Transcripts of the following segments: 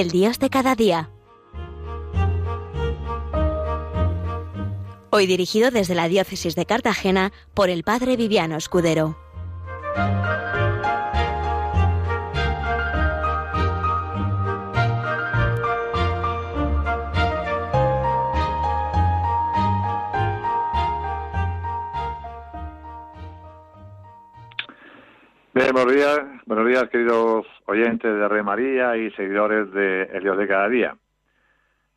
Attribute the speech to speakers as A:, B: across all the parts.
A: el Dios de cada día. Hoy dirigido desde la Diócesis de Cartagena por el Padre Viviano Escudero.
B: Buenos días, buenos días queridos oyentes de Rey María y seguidores de El Dios de cada día.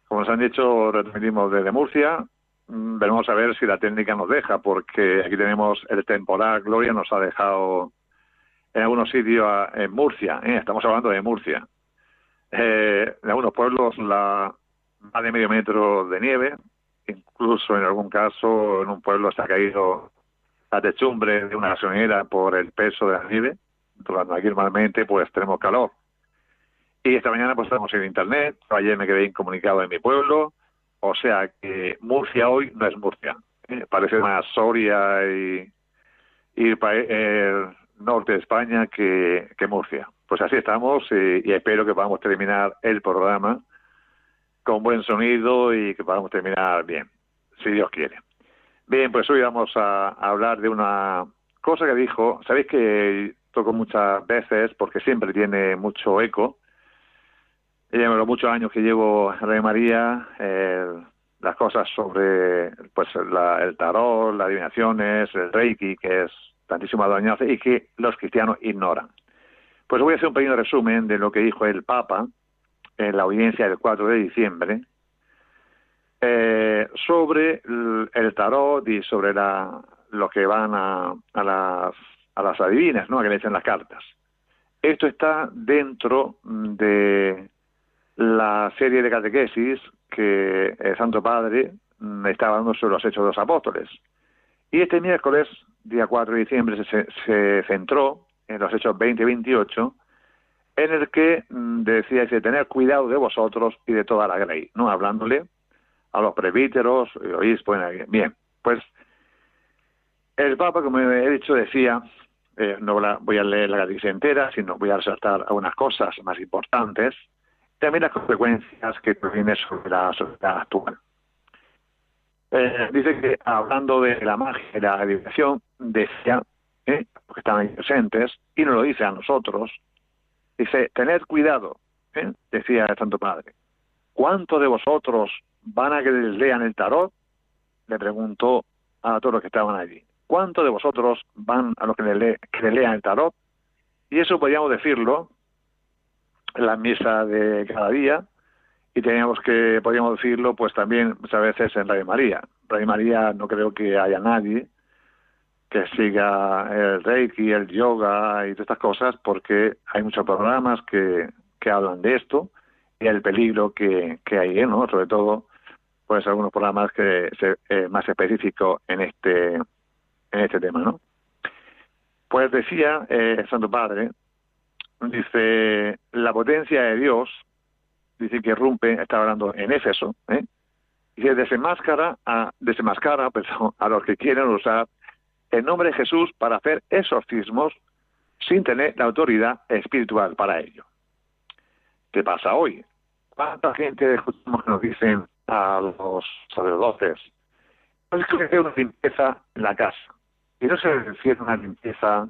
B: Como nos han dicho, retransmitimos desde Murcia. Mm, veremos a ver si la técnica nos deja, porque aquí tenemos el temporal Gloria, nos ha dejado en algunos sitios en Murcia. ¿eh? Estamos hablando de Murcia. Eh, en algunos pueblos la más de medio metro de nieve, incluso en algún caso en un pueblo se ha caído la techumbre de una gasolinera por el peso de la nieve, cuando aquí normalmente pues tenemos calor. Y esta mañana pues estamos en internet, ayer me quedé incomunicado en mi pueblo, o sea que Murcia hoy no es Murcia, ¿eh? parece más Soria y, y el norte de España que, que Murcia. Pues así estamos y, y espero que podamos terminar el programa con buen sonido y que podamos terminar bien, si Dios quiere. Bien, pues hoy vamos a, hablar de una cosa que dijo, sabéis que toco muchas veces porque siempre tiene mucho eco. Llevo los muchos años que llevo en Rey María, las cosas sobre pues el tarot, las adivinaciones, el reiki, que es tantísimo dañazo y que los cristianos ignoran. Pues voy a hacer un pequeño resumen de lo que dijo el Papa en la audiencia del 4 de diciembre, eh, sobre el, tarot y sobre la, lo que van a, a, las, a las adivinas, ¿no? a que le echan las cartas. Esto está dentro de la serie de catequesis que el Santo Padre estaba dando sobre los hechos de los apóstoles. Y este miércoles, día 4 de diciembre, se, centró en los hechos 20 y 28, en el que mm, decía de tener cuidado de vosotros y de toda la grey, ¿no? Hablándole a los presbíteros y obispos. Bien, pues el Papa, como he dicho, decía, eh, no voy a leer la catequesis entera, sino voy a resaltar algunas cosas más importantes, también las consecuencias que provienen sobre la sociedad actual. Eh, dice que hablando de la magia y la adivinación, decía, eh, porque están ahí presentes, y no lo dice a nosotros, dice, tened cuidado, eh, decía el Santo Padre. ¿Cuántos de vosotros van a que les lean el tarot? Le preguntó a todos los que estaban allí. ¿Cuántos de vosotros van a los que les, lean el tarot? Y eso podríamos decirlo en la misa de cada día y teníamos que, podríamos decirlo, pues también muchas veces en Radio María. Radio María no creo que haya nadie que siga el Reiki, el yoga y todas estas cosas, porque hay muchos programas que, que hablan de esto y el peligro que, que hay, ¿no? Sobre todo pues algunos programas que se, eh, más específicos en este en este tema, ¿no? Pues decía eh, el Santo Padre, dice la potencia de Dios, dice que rompe, está hablando en Éfeso, ¿eh? dice desenmascara a desenmascara a los que quieren usar el nombre de Jesús para hacer exorcismos sin tener la autoridad espiritual para ello. ¿Qué pasa hoy? ¿Cuánta gente escuchamos que nos dicen a los sacerdotes. No es que una limpieza en la casa. Y no se refiere a una limpieza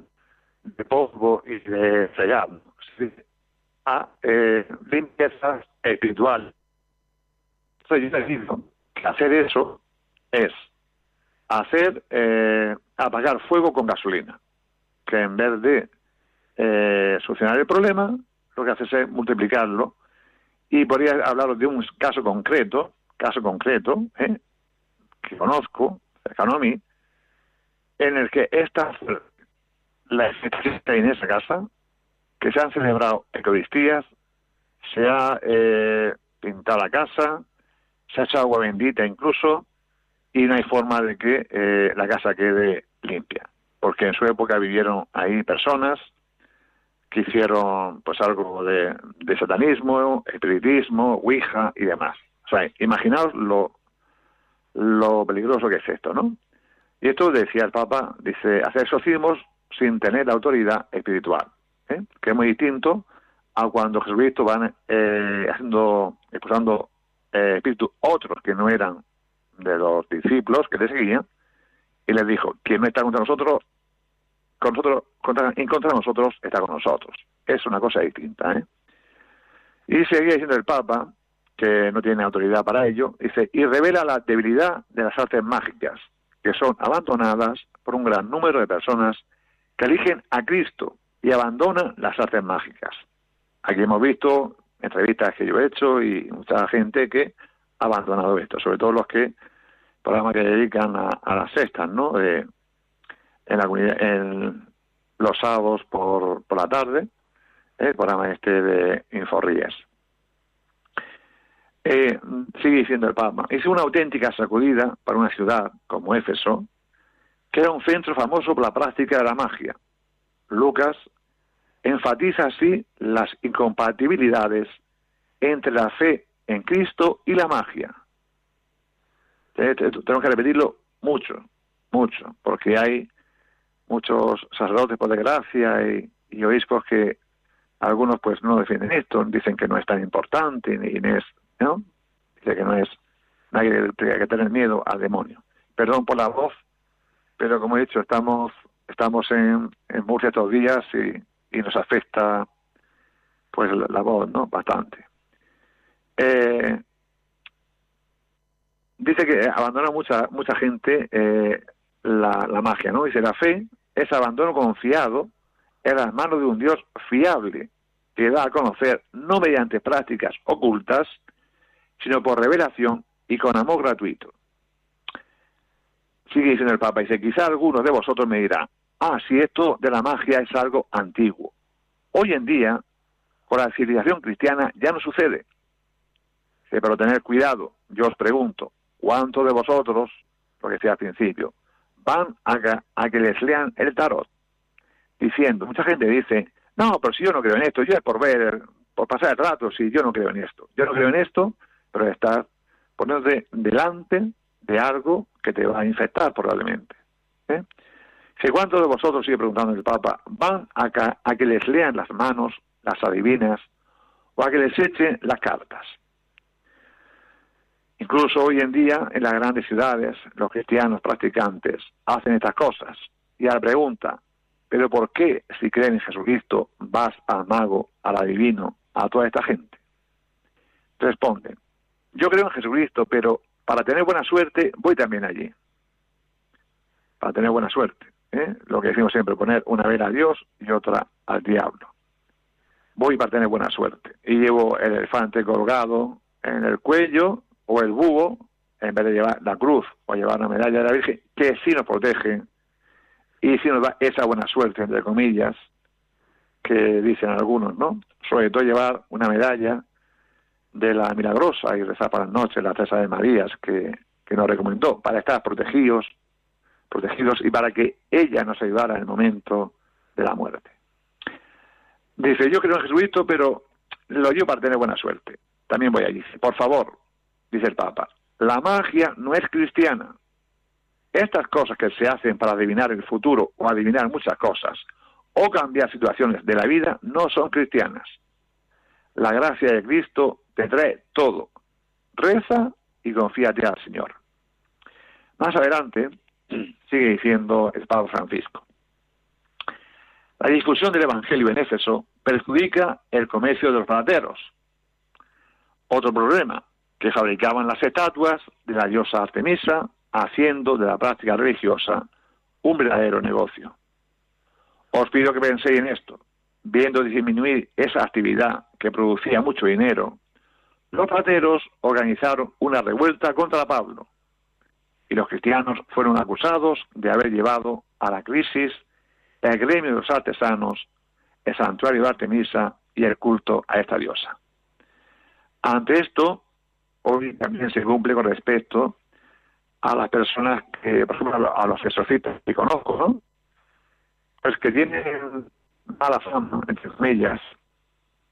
B: de polvo y de fregado, a eh, limpieza espiritual. Entonces yo les digo que hacer eso es hacer eh, apagar fuego con gasolina, que en vez de eh, solucionar el problema, lo que hace es multiplicarlo. Y podría hablaros de un caso concreto caso concreto, ¿eh? que conozco, cercano a mí, en el que esta, la está en esa casa, que se han celebrado Eucaristías, se ha eh, pintado la casa, se ha hecho agua bendita incluso, y no hay forma de que eh, la casa quede limpia, porque en su época vivieron ahí personas que hicieron pues algo de, de satanismo, espiritismo, ouija y demás. O sea, imaginaos lo, lo peligroso que es esto, ¿no? Y esto decía el Papa, dice, hacer exorcismos sin tener autoridad espiritual, ¿eh? que es muy distinto a cuando Jesucristo van eh, haciendo, expulsando eh, espíritus otros que no eran de los discípulos que le seguían, y les dijo, quien no está contra nosotros, con nosotros contra, en contra de nosotros está con nosotros. Es una cosa distinta. ¿eh? Y seguía diciendo el Papa, que no tiene autoridad para ello, dice, y revela la debilidad de las artes mágicas, que son abandonadas por un gran número de personas que eligen a Cristo y abandonan las artes mágicas. Aquí hemos visto entrevistas que yo he hecho y mucha gente que ha abandonado esto, sobre todo los que programas que dedican a, las cestas, ¿no? En la en los sábados por, por la tarde, ¿eh? el programa este de Inforrías. Eh, sigue diciendo el Papa, es una auténtica sacudida para una ciudad como Éfeso, que era un centro famoso por la práctica de la magia. Lucas enfatiza así las incompatibilidades entre la fe en Cristo y la magia. Tenemos que repetirlo mucho, mucho, porque hay muchos sacerdotes, por desgracia, y, y obispos que algunos pues no defienden esto, dicen que no es tan importante, ni es, ¿no? Dice que no es, no hay que tener miedo al demonio. Perdón por la voz, pero como he dicho, estamos estamos en, en Murcia estos días y, y nos afecta pues la, voz, ¿no? Bastante. Eh, dice que abandona mucha mucha gente eh, la, la magia, ¿no? Dice la fe es abandono confiado en las manos de un Dios fiable que da a conocer no mediante prácticas ocultas, sino por revelación y con amor gratuito. Sigue diciendo el Papa, dice, quizá algunos de vosotros me dirán, ah, si esto de la magia es algo antiguo. Hoy en día, con la civilización cristiana ya no sucede. Pero tener cuidado, yo os pregunto, ¿cuántos de vosotros, lo que decía al principio, van a, a que les lean el tarot? Diciendo, mucha gente dice, no, pero si yo no creo en esto, yo es por ver, por pasar el rato, si yo no creo en esto. Yo no creo en esto, pero estás poniéndote delante de algo que te va a infectar probablemente. ¿eh? Si cuántos de vosotros, sigue preguntando el Papa, van a, a que les lean las manos, las adivinas, o a que les echen las cartas. Incluso hoy en día, en las grandes ciudades, los cristianos practicantes hacen estas cosas. Y a la pregunta, ¿pero por qué, si creen en Jesucristo, vas al mago, al adivino, a toda esta gente? Responden, yo creo en Jesucristo, pero para tener buena suerte voy también allí. Para tener buena suerte. ¿eh? Lo que decimos siempre, poner una vela a Dios y otra al diablo. Voy para tener buena suerte. Y llevo el elefante colgado en el cuello o el búho, en vez de llevar la cruz o llevar la medalla de la Virgen, que sí nos protege y sí nos da esa buena suerte, entre comillas, que dicen algunos, ¿no? Sobre todo llevar una medalla de la milagrosa y rezar para las noches, la Teresa de Marías, que, que nos recomendó, para estar protegidos, protegidos y para que ella nos ayudara en el momento de la muerte. Dice, yo creo en Jesucristo, pero lo yo para tener buena suerte. También voy allí. Por favor, dice el Papa, la magia no es cristiana. Estas cosas que se hacen para adivinar el futuro o adivinar muchas cosas o cambiar situaciones de la vida no son cristianas. La gracia de Cristo te trae todo. Reza y confíate al Señor. Más adelante, sigue diciendo el Papa Francisco. La discusión del Evangelio en Éfeso perjudica el comercio de los panaderos. Otro problema, que fabricaban las estatuas de la diosa Artemisa, haciendo de la práctica religiosa un verdadero negocio. Os pido que penséis en esto. Viendo disminuir esa actividad que producía mucho dinero, los pateros organizaron una revuelta contra Pablo y los cristianos fueron acusados de haber llevado a la crisis el gremio de los artesanos, el santuario de Artemisa y el culto a esta diosa. Ante esto, hoy también se cumple con respecto a las personas que, por ejemplo, a los exorcistas que conozco, ¿no? Pues que tienen mala fama, entre comillas,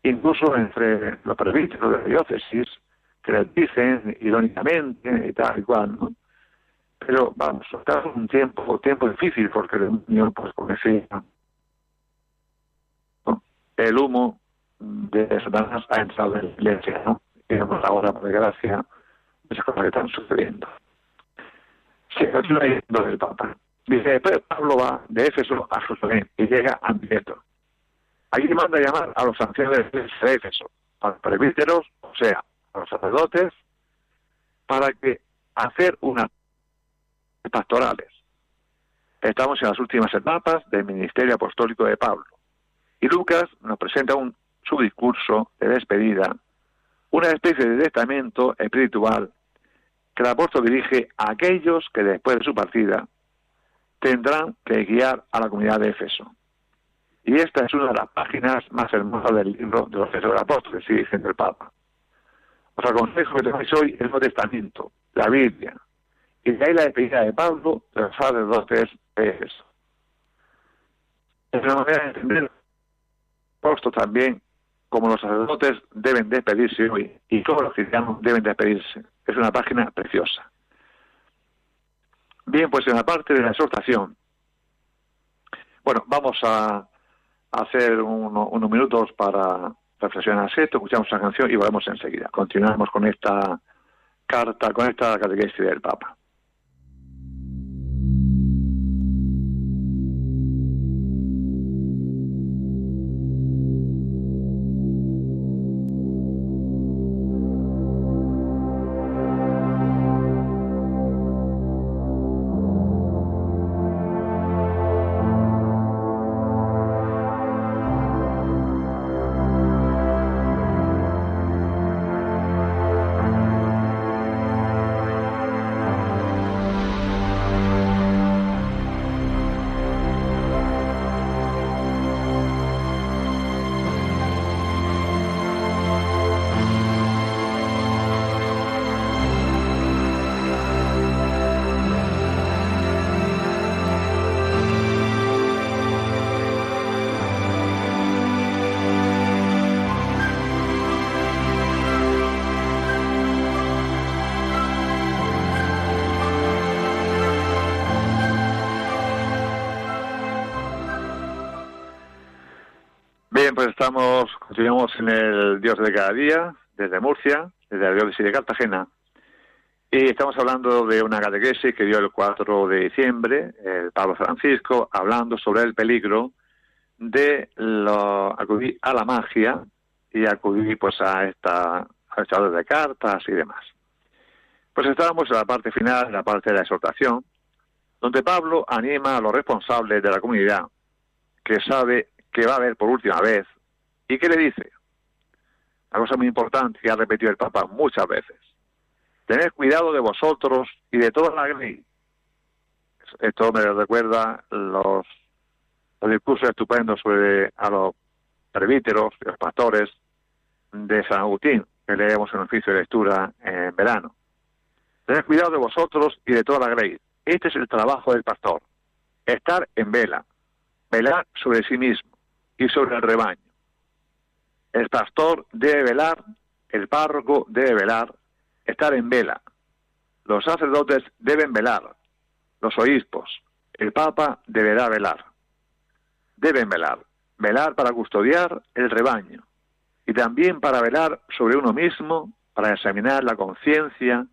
B: incluso entre los presbíteros de la diócesis, que les dicen irónicamente y tal y cual, ¿no? Pero vamos, está un tiempo, tiempo difícil porque el niño, pues como decía, el humo de Satanás ha entrado en la iglesia, ¿no? Y vemos ahora, por desgracia, esas cosas que están sucediendo. Se continúa diciendo del Papa. Dice, Pablo va de Éfeso a Jerusalén y llega a Mileto. Allí manda llamar a los ancianos de Éfeso, a los presbíteros, o sea, a los sacerdotes, para que hacer unas pastorales. Estamos en las últimas etapas del ministerio apostólico de Pablo. Y Lucas nos presenta un, su discurso de despedida, una especie de testamento espiritual que el apóstol dirige a aquellos que después de su partida tendrán que guiar a la comunidad de Éfeso. Y esta es una de las páginas más hermosas del libro de los Efesios del Apóstol, sigue diciendo el Papa. Os aconsejo que tengáis hoy el Nuevo Testamento, la Biblia, y de ahí la despedida de Pablo de los sacerdotes de Éfeso. Es una manera de entender puesto también como los sacerdotes deben despedirse hoy y todos los cristianos deben despedirse. Es una página preciosa. Bien, pues en la parte de la exhortación, bueno, vamos a hacer unos minutos para reflexionar esto, escuchamos la canción y volvemos enseguida. Continuamos con esta carta, con esta catequesis del Papa. Estamos, continuamos en el Dios de cada día, desde Murcia, desde la diócesis de Cartagena, y estamos hablando de una catequesis que dio el 4 de diciembre el Pablo Francisco, hablando sobre el peligro de lo, acudir a la magia y acudir pues a esta a de cartas y demás. Pues estábamos en la parte final, en la parte de la exhortación, donde Pablo anima a los responsables de la comunidad que sabe que va a ver por última vez. ¿Y qué le dice? Una cosa muy importante que ha repetido el Papa muchas veces. Tened cuidado de vosotros y de toda la ley. Esto me recuerda los, los discursos estupendos sobre a los presbíteros y los pastores de San Agustín, que leemos en el oficio de lectura en verano. Tened cuidado de vosotros y de toda la ley. Este es el trabajo del pastor. Estar en vela, velar sobre sí mismo, y sobre el rebaño. El pastor debe velar, el párroco debe velar, estar en vela. Los sacerdotes deben velar, los obispos, el papa deberá velar. Deben velar, velar para custodiar el rebaño y también para velar sobre uno mismo, para examinar la conciencia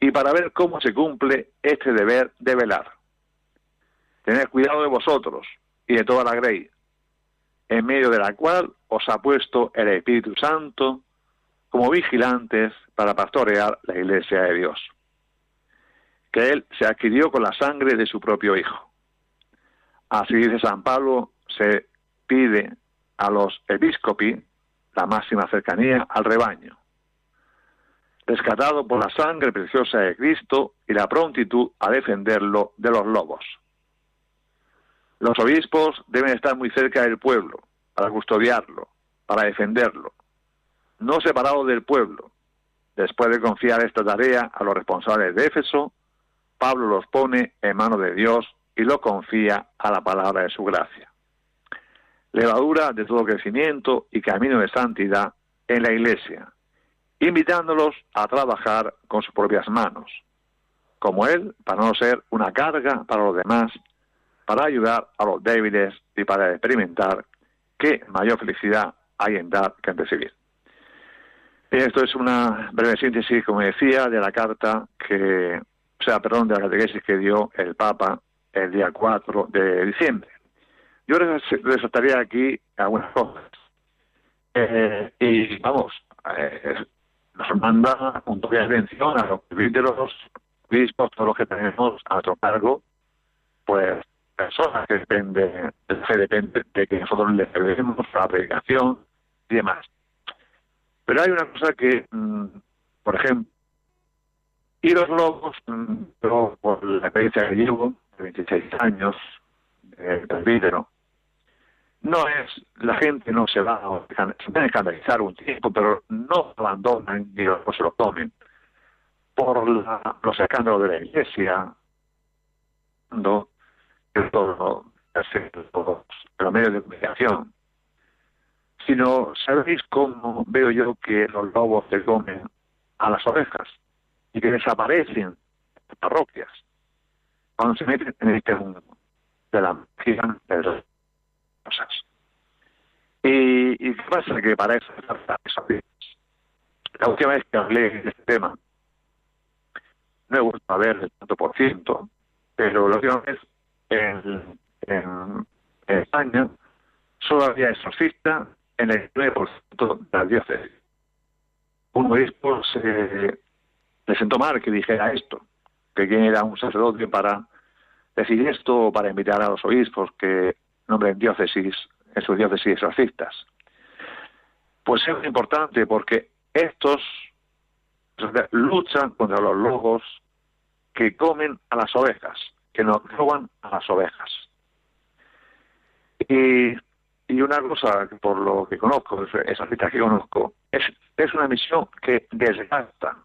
B: y para ver cómo se cumple este deber de velar. Tened cuidado de vosotros y de toda la grey, en medio de la cual os ha puesto el Espíritu Santo como vigilantes para pastorear la Iglesia de Dios, que Él se adquirió con la sangre de su propio Hijo. Así dice San Pablo, se pide a los episcopi la máxima cercanía al rebaño, rescatado por la sangre preciosa de Cristo y la prontitud a defenderlo de los lobos. Los obispos deben estar muy cerca del pueblo, para custodiarlo, para defenderlo, no separados del pueblo. Después de confiar esta tarea a los responsables de Éfeso, Pablo los pone en manos de Dios y los confía a la palabra de su gracia. Levadura de todo crecimiento y camino de santidad en la Iglesia, invitándolos a trabajar con sus propias manos, como Él, para no ser una carga para los demás para ayudar a los débiles y para experimentar qué mayor felicidad hay en dar que en recibir. Esto es una breve síntesis, como decía, de la carta que, o sea, perdón, de la catequesis que dio el Papa el día 4 de diciembre. Yo resaltaría aquí algunas cosas. Eh, y vamos, eh, nos manda un toque de atención a los los obispos, todos los que tenemos a nuestro cargo, pues personas que dependen, se depende de que nosotros les debemos la predicación y demás. Pero hay una cosa que, mm, por ejemplo, y los lobos, mm, por la experiencia que llevo, de 26 años, eh, presbítero, no es, la gente no se va a, se puede escandalizar un tiempo, pero no abandonan ni no se lo tomen por los escándalos de la iglesia, no, todo, los medios de comunicación, sino sabéis cómo veo yo que los lobos se comen a las ovejas y que desaparecen en las parroquias cuando se meten en este mundo de la magia de las cosas. ¿Y, ¿Y, qué pasa? Que para eso la última vez que hablé de este tema, no he vuelto a ver el tanto por ciento, pero la última vez en, España solo había exorcista en el 9% de la diócesis. Un obispo se le mal que dijera esto, que quién era un sacerdote para decir esto o para invitar a los obispos que nombren diócesis, en sus diócesis exorcistas. Pues es importante porque estos luchan contra los lobos que comen a las ovejas, que nos roban a las ovejas. Y, y una cosa, por lo que conozco, esa cita que conozco, es, es una misión que desgasta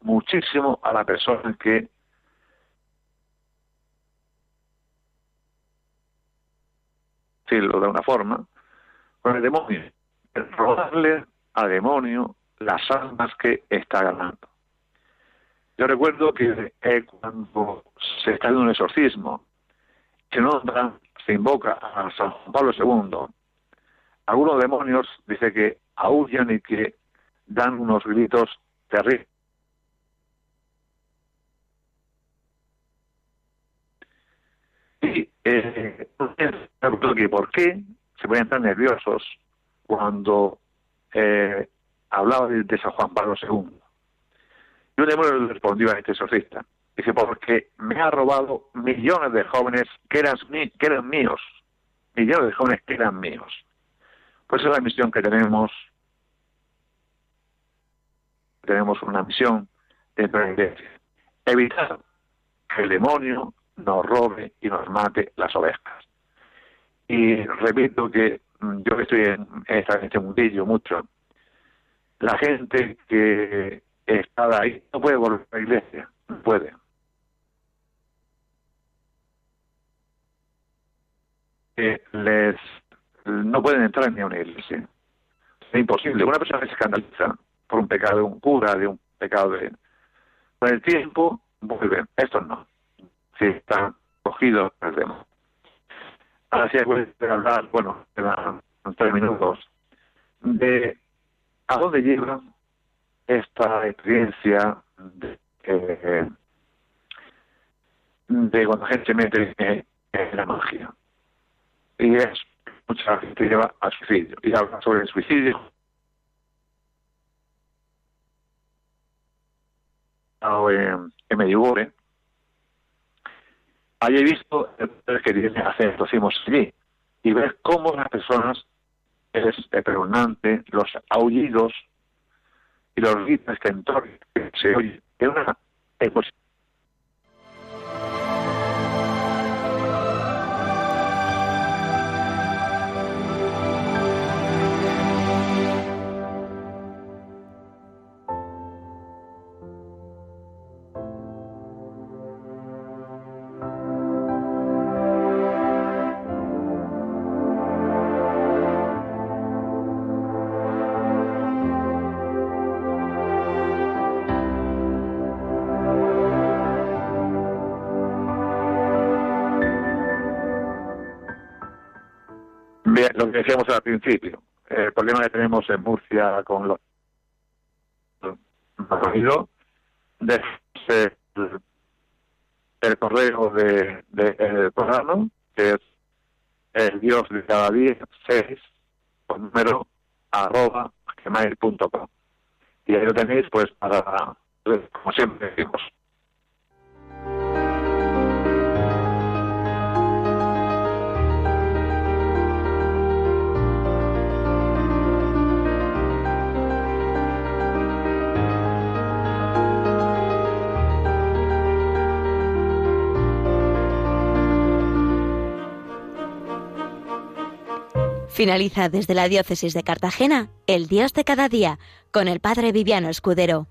B: muchísimo a la persona que decirlo de una forma, con el demonio, robarle al demonio las almas que está ganando. Yo recuerdo que cuando se está en un exorcismo, se se invoca a San Juan Pablo II, algunos demonios dice que aullan y que dan unos gritos terribles. Y eh, ¿por qué se pueden estar nerviosos cuando eh, hablaba de San Juan Pablo II? Y un demonio le respondió a este exorcista. Dice, porque me ha robado millones de jóvenes que eran, que eran míos. Millones de jóvenes que eran míos. Pues es la misión que tenemos. Tenemos una misión dentro de la iglesia. Evitar que el demonio nos robe y nos mate las ovejas. Y repito que mm, yo que estoy en, en este mundillo mucho, la gente que está ahí, no puede volver a la iglesia, no puede. les no pueden entrar ni a una iglesia. Es imposible. Una persona se escandaliza por un pecado de un cura, de un pecado de... Con el tiempo vuelven. Estos no. Si están cogidos, perdemos. Ahora sí voy a hablar, bueno, en tres minutos, de a dónde lleva esta experiencia de, eh, de cuando la gente mete en, la magia. Y es, mucha gente lleva al suicidio. Y habla sobre el suicidio. En, en Medjugorje, Allí he visto que tiene hacer hicimos allí y ver cómo las personas es espeluznante, los aullidos y los gritos que se oye. Es una lo que decíamos al principio, el problema que tenemos en Murcia con los oído, de el, el correo de, de, que es el dios de cada día, 6, con número, arroba, gmail.com. Y ahí lo tenéis, pues, para, como siempre decimos,
A: Finaliza desde la diócesis de Cartagena, El Dios de cada día, con el Padre Viviano Escudero.